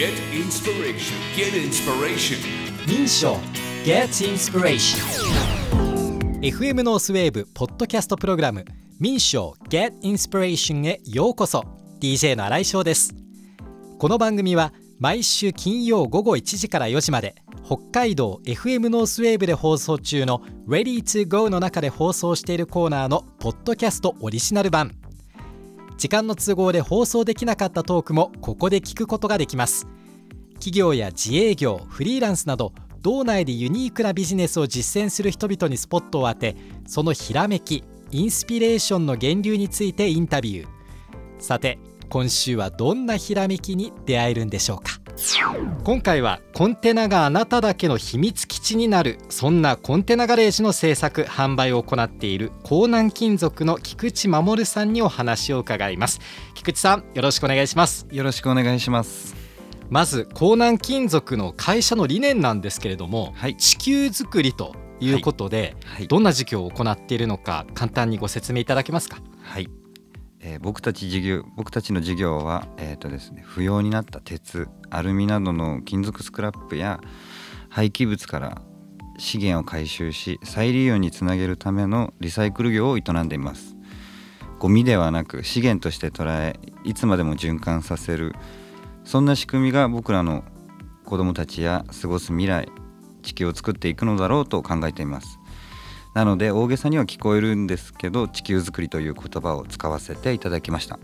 Get inspiration. Get inspiration. 民賞 Get Inspiration. FM ノースウェーブポッドキャストプログラム。民賞 Get Inspiration へようこそ。DJ の新井翔です。この番組は毎週金曜午後1時から4時まで北海道 FM ノースウェーブで放送中の Ready to Go の中で放送しているコーナーのポッドキャストオリジナル版時間の都合で放送できなかったトークもここで聞くことができます。企業や自営業フリーランスなど道内でユニークなビジネスを実践する人々にスポットを当てそのひらめきインスピレーションの源流についてインタビュー。さて今週はどんなひらめきに出会えるんでしょうか？今回はコンテナがあなただけの秘密基地になるそんなコンテナガレージの製作販売を行っている江南金属の菊池守さんにお話を伺います。菊池さんよろしくお願いします。よろしくお願いします。まず江南金属の会社の理念なんですけれども、はい。地球づくりということで、はい、どんな事業を行っているのか簡単にご説明いただけますか？はい、えー僕たち事業僕たちの事業はえっ、とですね不要になった鉄、アルミなどの金属スクラップや廃棄物から資源を回収し再利用につなげるためのリサイクル業を営んでいます。ゴミではなく資源として捉えいつまでも循環させるそんな仕組みが僕らの子どもたちや過ごす未来地球を作っていくのだろうと考えていますなので大げさには聞こえるんですけど地球づくりという言葉を使わせていただきました。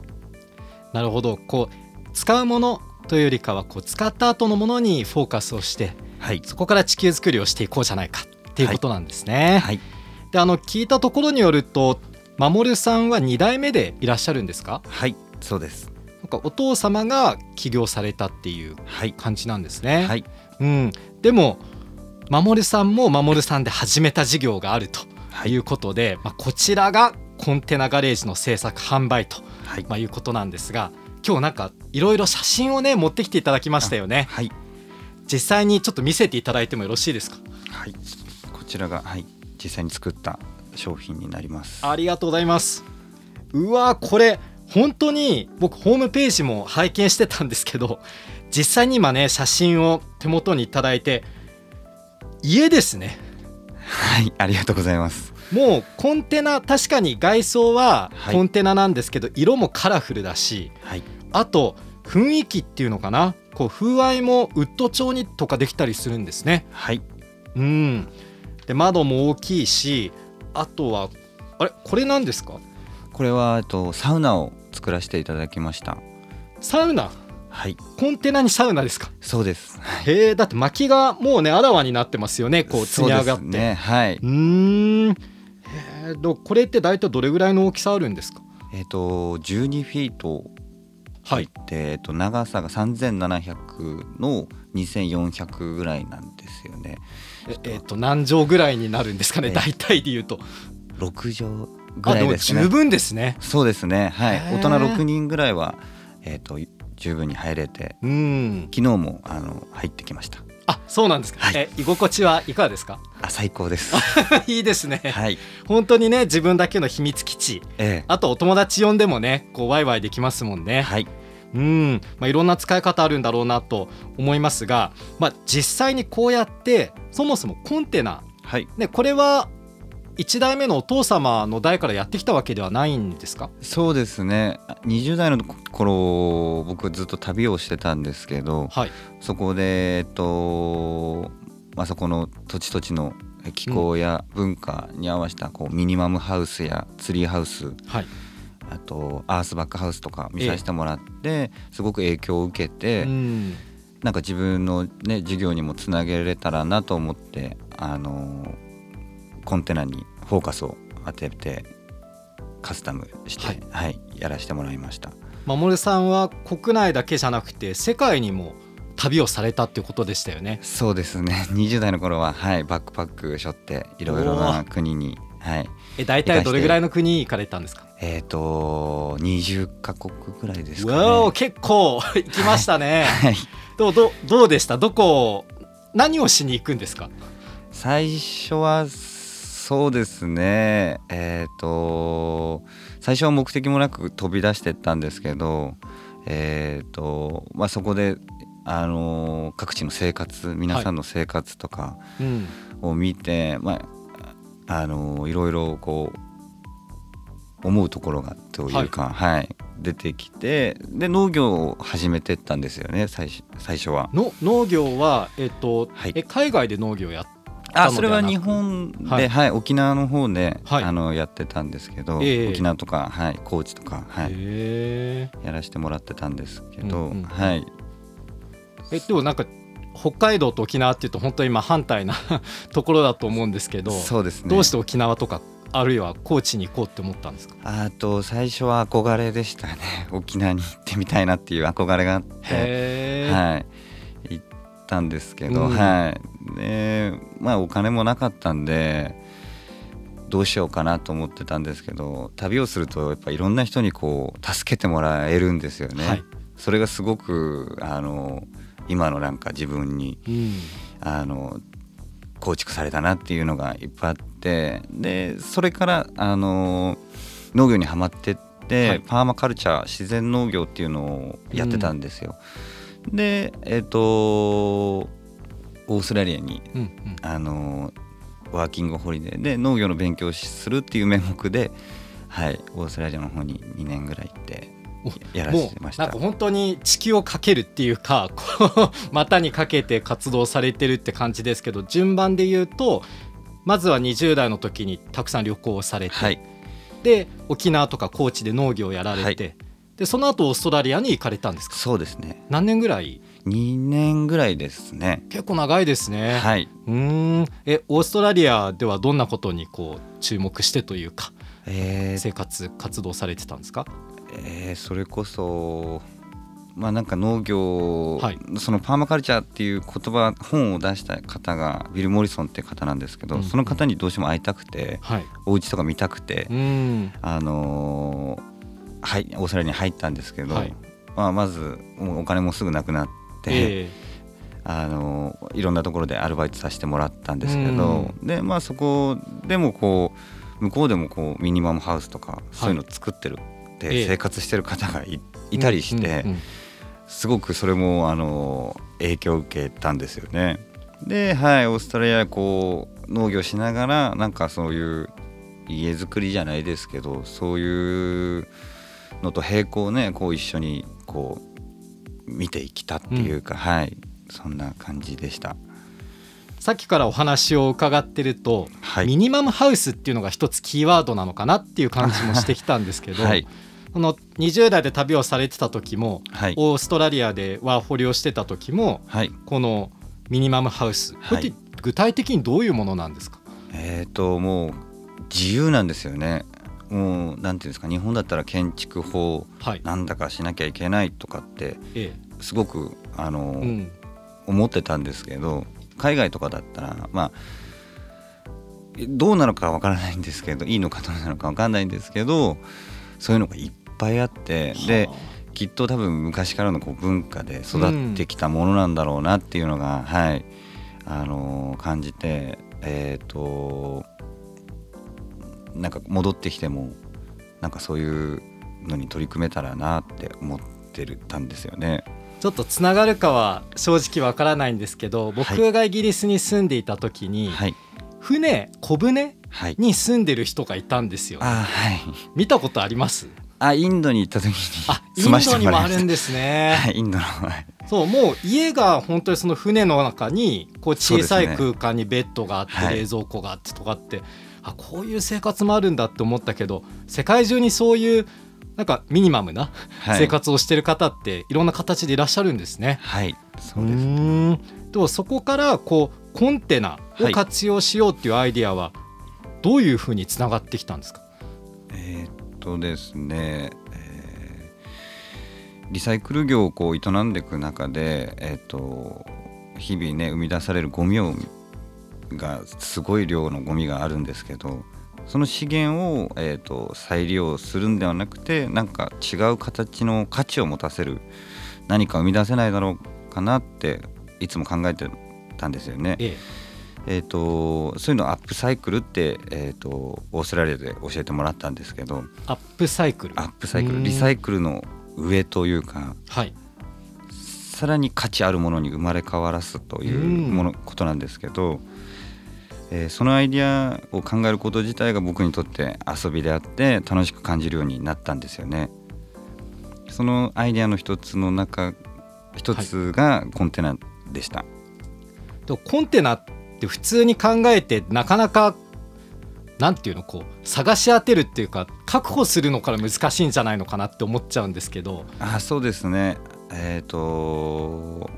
なるほど。こう使うものというよりかはこう使った後のものにフォーカスをしてはい。そこから地球づくりをしていこうじゃないかっていうことなんですね。はい。であの聞いたところによると守さんは2代目でいらっしゃるんですか？はいそうです。なんかお父様が起業されたっていうはい。感じなんですね。はい。うん、でも守さんも守さんで始めた事業があるとはい。いうことで、まあ、こちらがコンテナガレージの製作販売と、はい。まあ、いうことなんですが今日なんかいろいろ写真をね持ってきていただきましたよね。はい。実際にちょっと見せていただいてもよろしいですか？はい。こちらがはい。実際に作った商品になります。ありがとうございます。うわこれ本当に僕ホームページも拝見してたんですけど実際に今ね写真を手元にいただいて家ですね。はいありがとうございます。もうコンテナ確かに外装ははい。コンテナなんですけど、色もカラフルだしはい。あと雰囲気っていうのかな？こう風合いもウッド調にとかできたりするんですね。はい。うん。で窓も大きいしあとはあれ？これ何ですか？これはえっとサウナを作らせていただきました。サウナ？はい。コンテナにサウナですか？そうです。へえだって薪がもうねあらわになってますよねこう積み上がって。そうね。はい。うーん。へえどこれって大体どれぐらいの大きさあるんですか？えっと12フィート。はい。で、えっと、長さが3700の2400ぐらいなんですよね。ええっと何畳ぐらいになるんですかね？え大体で言うと。6畳ぐらいですね。十分ですね。そうですね。はい。大人6人ぐらいはえっと十分に入れてうん。昨日もあの入ってきました。あそうなんですか、はい。え居心地はいかがですか？あ最高です。いいですね、はい。本当にね自分だけの秘密基地。えあとお友達呼んでもねこうワイワイできますもんね、えはい。うん。まあ、いろんな使い方あるんだろうなと思いますが、まあ、実際にこうやってそもそもコンテナ、はい。ね、これは1代目のお父様の代からやってきたわけではないんですか？そうですね。20代の頃僕ずっと旅をしてたんですけどはい。そこでえっとまあそこの土地土地の気候や文化に合わせたこうミニマムハウスやツリーハウスはい。あとアースバックハウスとか見させてもらってすごく影響を受けて、うん。なんか自分のね授業にもつなげれたらなと思ってあのコンテナにフォーカスを当ててカスタムして、ははいいやらせてもらいました。守さんは国内だけじゃなくて世界にも旅をされたっていうことでしたよね。そうですね。20代の頃は、はい、バックパック背負っていろいろな国に、はい、え大体どれぐらいの国行かれたんですか？えっ、と20カ国ぐらいですかね。結構 行きましたね。はい。どうどうどうでした？どこ何をしに行くんですか？最初はそうですね。えっ、と最初は目的もなく飛び出してったんですけどえっ、とまあそこであの各地の生活皆さんの生活とかうん。を見て、まああのいろいろこう思うところがというか、はい。出てきてで農業を始めてったんですよね最初最初は。の農業は、えっとはい。え海外で農業やったあそれは日本で、ははいい沖縄の方で、はい。あのやってたんですけど、ええ。沖縄とか、はい、高知とか、はい、へやらせてもらってたんですけど、うんうんはい、ええでもなんか北海道と沖縄っていうと本当に今反対な ところだと思うんですけどそうですね。どうして沖縄とかあるいは高知に行こうって思ったんですか？あと最初は憧れでしたね。沖縄に行ってみたいなっていう憧れがあって、はい、行ったんですけど、うん。はいでまあお金もなかったんでどうしようかなと思ってたんですけど旅をするとやっぱいろんな人にこう助けてもらえるんですよね。はいそれがすごくあの今のなんか自分にうんあの構築されたなっていうのがいっぱいあってでそれからあの農業にはまってって、はいパーマカルチャー自然農業っていうのをやってたんですよ。でえっ、とオーストラリアにうんうん。あのワーキングホリデーで農業の勉強をするっていう名目で、はい、オーストラリアの方に2年ぐらい行っておやらせてました。なんか本当に地球をかけるっていうかこう 股にかけて活動されてるって感じですけど順番で言うとまずは20代の時にたくさん旅行をされて、はい。で沖縄とか高知で農業をやられて、はでその後オーストラリアに行かれたんですか？そうですね。何年ぐらい2年ぐらいですね。結構長いですね、はい、うーん。えオーストラリアではどんなことにこう注目してというかえー。生活活動されてたんですか？えーそれこそまあなんか農業、はい。そのパーマカルチャーっていう言葉本を出した方がビル・モリソンっていう方なんですけど、うんその方にどうしても会いたくてはい。お家とか見たくて、うん。あのーはいオーストラリアに入ったんですけど、はい。まあ、まずもうお金もすぐなくなって、えあのいろんなところでアルバイトさせてもらったんですけど、でまあそこでもこう向こうでもこうミニマムハウスとかそういうの作ってる、ええ。で生活してる方がいたりして、すごくそれもあの影響を受けたんですよね。ではいオーストラリアでこう農業しながらなんかそういう家づくりじゃないですけどそういうのと並行ねこう一緒にこう見ていきたっていうか、はい。そんな感じでした。さっきからお話を伺ってると、はい。ミニマムハウスっていうのが一つキーワードなのかなっていう感じもしてきたんですけど、はい。この20代で旅をされてた時も、はい。オーストラリアでワーホリをしてた時もはい。このミニマムハウス、これって具体的にどういうものなんですか？えっ、ともう自由なんですよね。もうなんていうんですか日本だったら建築法はい、なんだかしなきゃいけないとかってえすごくあの、思ってたんですけど海外とかだったらまあどうなのかわからないんですけど いいのかどうなのかわからないんですけどそういうのがいっぱいあってではあ。きっと多分昔からのこう文化で育ってきたものなんだろうなっていうのが、はいあのー感じてえっ、となんか戻ってきてもなんかそういうのに取り組めたらなって思ってるたんですよね。ちょっとつながるかは正直わからないんですけど僕がイギリスに住んでいた時に、はい、船小舟はい。に住んでる人がいたんですよ。あはい。見たことあります？あインドに行った時にあイン住ませドにてもあるんですね、はいインドのはい。そうもう家が本当にその船の中にこう小さい空間にベッドがあってはい。冷蔵庫があってとかって、あこういう生活もあるんだって思ったけど世界中にそういうなんかミニマムなはい。生活をしてる方っていろんな形でいらっしゃるんですね。はい。そうですうーん。でもそこからこうコンテナを活用しようっていうアイディアはどういうふうにつながってきたんですか、えーっとですね、えーリサイクル業をこう営んでいく中で、えーっと日々ね生み出されるゴミをがすごい量のゴミがあるんですけどその資源を、えーっと再利用するんではなくてなんか違う形の価値を持たせる何か生み出せないだろうかなっていつも考えてたんですよね。ええ。えー、とそういうのをアップサイクルって、えー、とオーストラリアで教えてもらったんですけどアップサイクル？アップサイクうん。ルリサイクルの上というかはい。さらに価値あるものに生まれ変わらすというもの、ことなんですけど、えーそのアイディアを考えること自体が僕にとって遊びであって楽しく感じるようになったんですよね。そのアイディアの一つの中一つがコンテナでした。でコンテナって普通に考えてなかなかなんていうのこう探し当てるっていうか確保するのから難しいんじゃないのかなって思っちゃうんですけどあそうですねえっ、と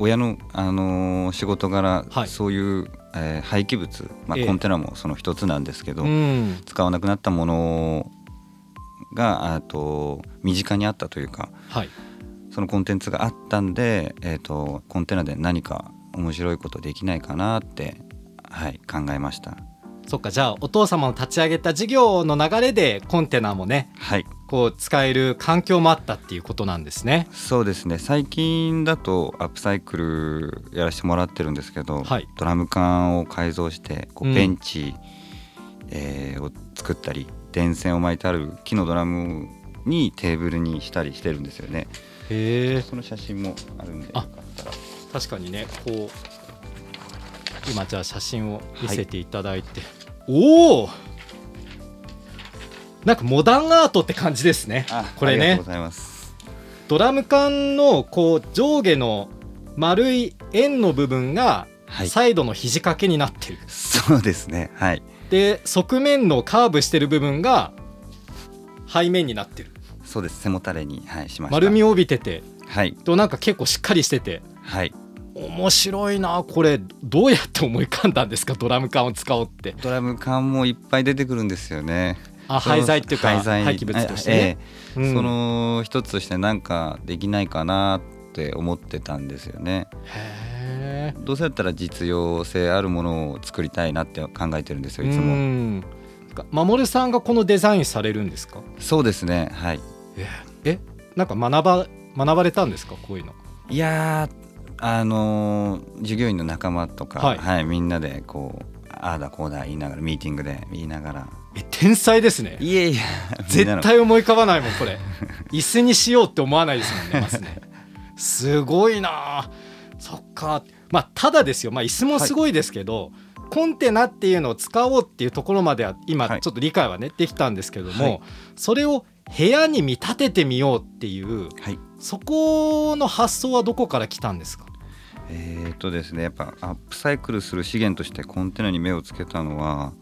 親の、あのー仕事柄、はいそういう、えー廃棄物、まあええ。コンテナもその一つなんですけど、うん。使わなくなったものがあと身近にあったというかはい。そのコンテンツがあったんで、えー、とコンテナで何か面白いことできないかなって、はい、考えました。そっかじゃあお父様の立ち上げた事業の流れでコンテナもねはいこう使える環境もあったっていうことなんですね。そうですね。最近だとアップサイクルやらせてもらってるんですけど、はい。ドラム缶を改造してこうん。うベンチ、えーを作ったり電線を巻いてある木のドラムにテーブルにしたりしてるんですよね。へえその写真もあるんでかったら確かにねこう今じゃあ写真を見せていただいて、おおなんかモダンアートって感じですね。あこれね。ありがとうございます。ドラム缶のこう上下の丸い円の部分がはい。サイドの肘掛けになってる、そうですね。はい。で側面のカーブしてる部分が背面になってる。そうです。背もたれに、はい、しました。丸みを帯びてて。はい。となんか結構しっかりしてて。はい。面白いなこれ。どうやって思い浮かんだんですかドラム缶を使おうって。ドラム缶もいっぱい出てくるんですよねあ廃材っていうか廃棄物としてあね。ええうん。その一つとしてなんかできないかなって思ってたんですよね。どうせだったら実用性あるものを作りたいなって考えてるんですよいつうもん守さんがこのデザインされるんですか？そうですねはい。えなんか学ば学ばれたんですか？こういうの。いやーあのー従業員の仲間とか、ははいいみんなでこうああだこうだ言いながらミーティングで言いながらえ天才ですね。いえいえ。みんな絶の対思い浮かばないもんこれ。椅子にしようって思わないですもんねまずね。すごいな。あそっか。まあただですよ。まあ椅子もすごいですけど、コンテナっていうのを使おうっていうところまでは今はい。ちょっと理解はねできたんですけども、はい。それを部屋に見立ててみようっていうはい。そこの発想はどこから来たんですか？えー、とですねやっぱアップサイクルする資源としてコンテナに目をつけたのは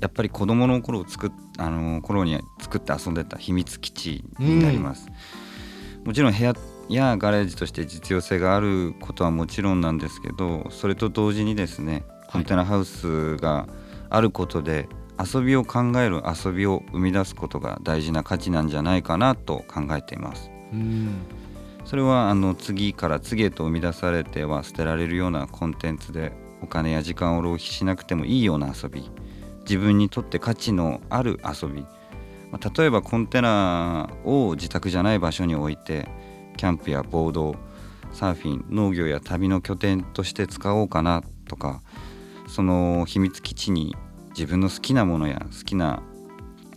やっぱり子供の頃作っあの頃に作って遊んでた秘密基地になります、もちろん部屋やガレージとして実用性があることはもちろんなんですけどそれと同時にですねコンテナハウスがあることで遊びを考える遊びを生み出すことが大事な価値なんじゃないかなと考えています。うん。それはあの次から次へと生み出されては捨てられるようなコンテンツでお金や時間を浪費しなくてもいいような遊び自分にとって価値のある遊び、まあ例えばコンテナを自宅じゃない場所に置いてキャンプやボードサーフィン農業や旅の拠点として使おうかなとかその秘密基地に自分の好きなものや好きな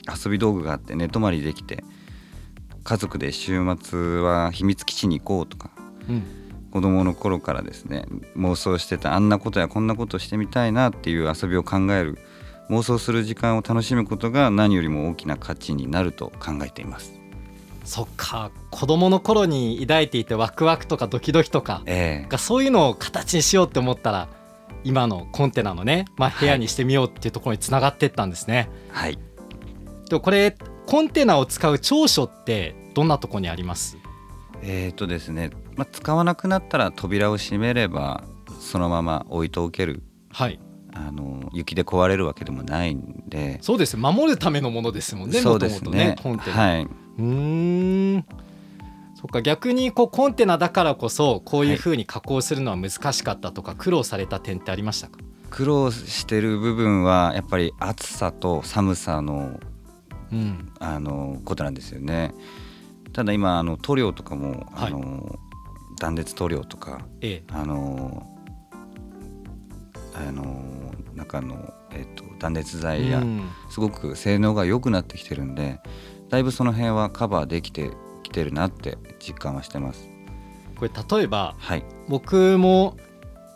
遊び道具があって寝泊まりできて家族で週末は秘密基地に行こうとかうん。子供の頃からですね妄想してたあんなことやこんなことしてみたいなっていう遊びを考える妄想する時間を楽しむことが何よりも大きな価値になると考えています。そっか。子供の頃に抱いていてワクワクとかドキドキとかええ。がそういうのを形にしようって思ったら今のコンテナのね、まあ、部屋にしてみようっていうところにつながってったんですね。はい。でもこれコンテナを使う長所ってどんなところにあります？えーとですね、まあ、使わなくなったら扉を閉めればそのまま置いておけるはいあの雪で壊れるわけでもないんで。そうですね。守るためのものですもんねそうですね。ねコンテナ、はい。うーん。そっか逆にこうコンテナだからこそこういうふうに加工するのは難しかったとか苦労された点ってありましたか、苦労してる部分はやっぱり暑さと寒さのうん、あのことなんですよね。ただ今あの塗料とかも、はい。あの断熱塗料とかええ。あのあの中の、えっと、断熱材やうん。すごく性能が良くなってきてるんでだいぶその辺はカバーできてきてるなって実感はしてます。これ例えばはい。僕も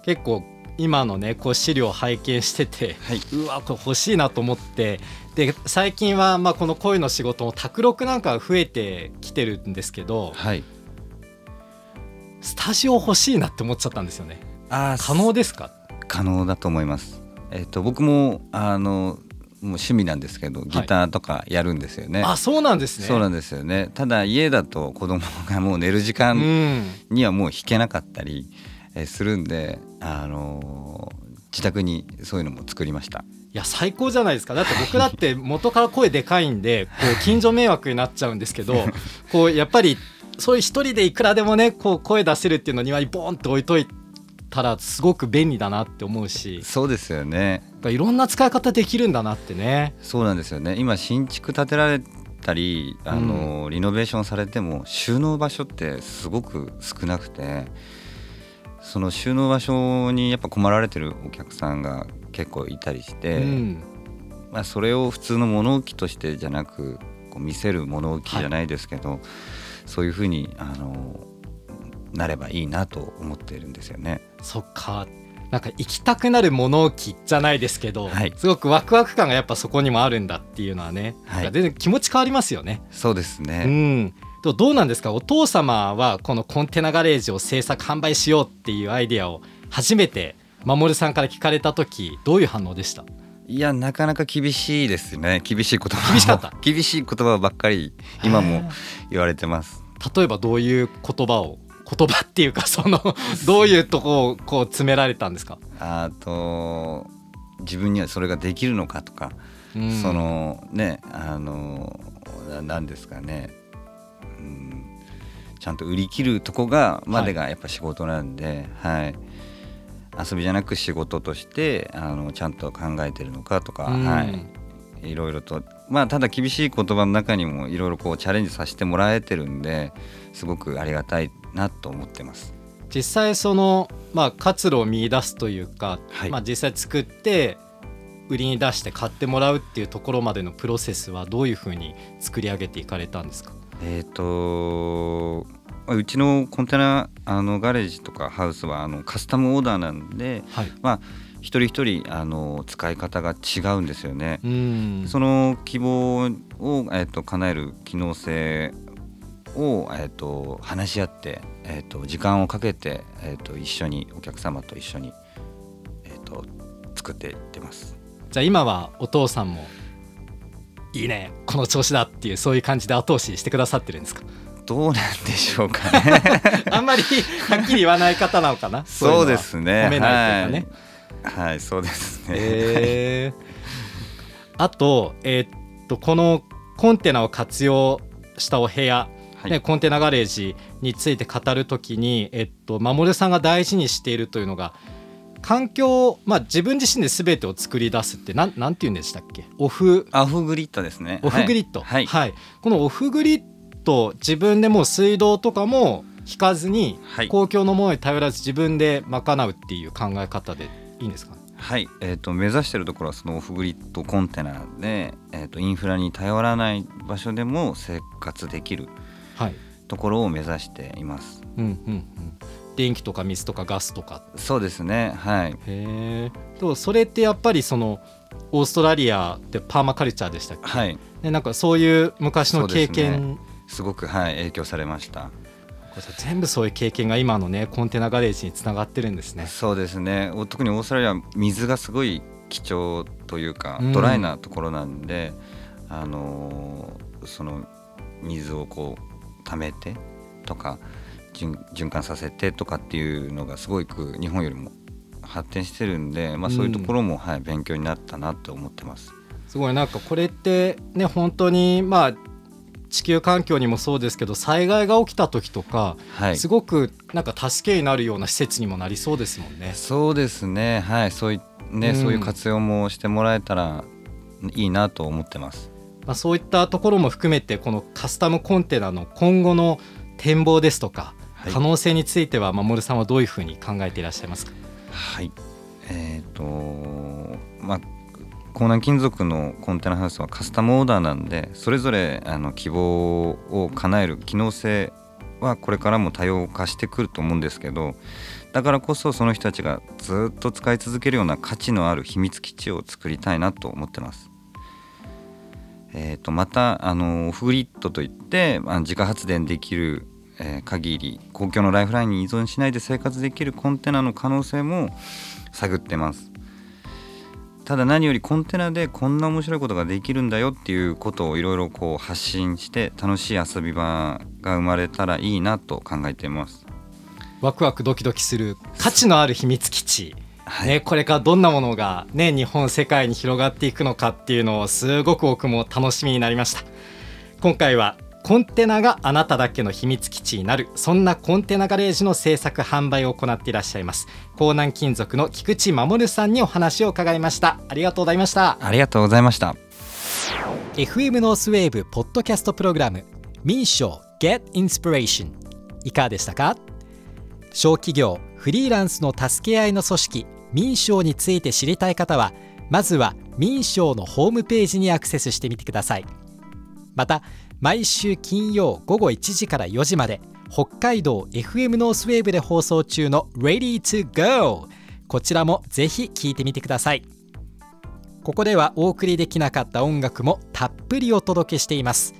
結構今のねこう資料を拝見しててはい。うわこれ欲しいなと思ってで最近はまあこの声の仕事も卓録なんかが増えてきてるんですけどはい。スタジオ欲しいなって思っちゃったんですよね。あ可能ですか？可能だと思います。えっ、と僕もあのもう趣味なんですけどギターとかやるんですよね。あそうなんですねそうなんですよね。ただ家だと子供がもう寝る時う間んにはもう弾けなかったりえーするんで、あのー自宅にそういうのも作りました。いや最高じゃないですかだって僕だって 元から声でかいんでこう近所迷惑になっちゃうんですけどこうやっぱりそういう一人でいくらでもねこう声出せるっていうの庭にボーンって置いといたらすごく便利だなって思うしそうですよね。いろんな使い方できるんだなってねそうなんですよね。今新築建てられたり、あのーリノベーションされても収納場所ってすごく少なくて、その収納場所にやっぱ困られてるお客さんが結構いたりして、うんまあそれを普通の物置としてじゃなくこう見せる物置じゃないですけど、そういうふうにあのーなればいいなと思っているんですよね。そっか。なんか行きたくなる物置じゃないですけど、はい。すごくワクワク感がやっぱそこにもあるんだっていうのはね、はい。全然気持ち変わりますよね。そうですうね。ん、でもどうなんですか？お父様はこのコンテナガレージを制作販売しようっていうアイデアを初めて守さんから聞かれた時どういう反応でした？いやなかなか厳しいですね。厳しい言葉も厳しかった？厳しい言葉ばっかり今も言われてます。例えばどういう言葉を？言葉っていうかその どういうとこをこう詰められたんですか、あと自分にはそれができるのかとか、うん。そのねあのななんですかね、うん、ちゃんと売り切るとこがまでがやっぱ仕事なんで、はい。遊びじゃなく仕事としてあのちゃんと考えてるのかとか、うん。はい。いろいろと。まあただ厳しい言葉の中にもいろいろこうチャレンジさせてもらえてるんですごくありがたいなと思ってます。実際その、まあ、活路を見出すというか、はいまあ、実際作って売りに出して買ってもらうっていうところまでのプロセスはどういうふうに作り上げていかれたんですか？えー、とまあうちのコンテナあのガレージとかハウスはあのカスタムオーダーなんで、はいまあ、一人一人あの使い方が違うんですよね。うんその希望を、えー、と叶える機能性を、えー、と話し合って、えー、と時間をかけて、えー、と一緒にお客様と一緒に、えー、と作っていってます。じゃあ今はお父さんもいいねこの調子だっていうそういう感じで後押ししてくださってるんですか？どうなんでしょうかね。あんまりはっきり言わない方なのかな？そうですね。褒めないというかね、はい、はい、そうですね。へーあと,、えーっとこのコンテナを活用したお部屋、はい。ね、コンテナガレージについて語るときに、えっと、守さんが大事にしているというのが環境、まあ、自分自身で全てを作り出すってなんなんて言うんでしたっけ？オフ。アフグリッドですね。オフグリッド、はい。はい。このオフグリッド自分でもう水道とかも引かずに、はい。公共のものに頼らず自分で賄うっていう考え方でいいんですか？ねはい、えっ、と目指しているところはそのオフグリッドコンテナで、えっ、とインフラに頼らない場所でも生活できる。はいところを目指しています。うんうんうん、電気とか水とかガスとかそうですね。はい。へえでもそれってやっぱりそのオーストラリアってパーマカルチャーでしたっけ、はい。ね、なんかそういう昔の経験、すごくはい影響されました。これさ全部そういう経験が今のねコンテナガレージにつながってるんですね。そうですね。お特にオーストラリアは水がすごい貴重というか、うんドライなところなんで、あのーその水をこう溜めてとか循循環させてとかっていうのがすごく日本よりも発展してるんで、まあ、そういうところも、はい、勉強になったなって思ってます。すごいなんかこれってね本当にまあ地球環境にもそうですけど災害が起きた時とか、はいすごくなんか助けになるような施設にもなりそうですもんね。そうですね、はい、そういね、うんそういう活用もしてもらえたらいいなと思ってます。まあ、そういったところも含めてこのカスタムコンテナの今後の展望ですとか、はい可能性については守さんはどういうふうに考えていらっしゃいますか？はい。えっ、とまあ港南金属のコンテナハウスはカスタムオーダーなんでそれぞれあの希望を叶える機能性はこれからも多様化してくると思うんですけどだからこそその人たちがずっと使い続けるような価値のある秘密基地を作りたいなと思ってます。えー、とまたあのオフグリッドといってあ自家発電できる、えー、限り公共のライフラインに依存しないで生活できるコンテナの可能性も探ってます。ただ何よりコンテナでこんな面白いことができるんだよっていうことをいろいろこう発信して楽しい遊び場が生まれたらいいなと考えています。ワクワクドキドキする価値のある秘密基地。はい、ね、これからどんなものが、ね、日本世界に広がっていくのかっていうのをすごく僕も楽しみになりました。今回はコンテナがあなただけの秘密基地になるそんなコンテナガレージの製作販売を行っていらっしゃいます江南金属の菊池守さんにお話を伺いました。ありがとうございました。ありがとうございました。FM ノースウェーブポッドキャストプログラム民賞 Get Inspiration いかがでしたか？小企業フリーランスの助け合いの組織民商について知りたい方はまずは民商のホームページにアクセスしてみてください。また毎週金曜午後1時から4時まで北海道 FM ノースウェーブで放送中の Ready to Go こちらもぜひ聴いてみてください。ここではお送りできなかった音楽もたっぷりお届けしています。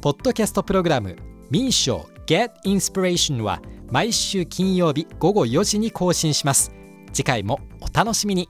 ポッドキャストプログラム民商 Get Inspiration は毎週金曜日午後4時に更新します。次回もお楽しみに。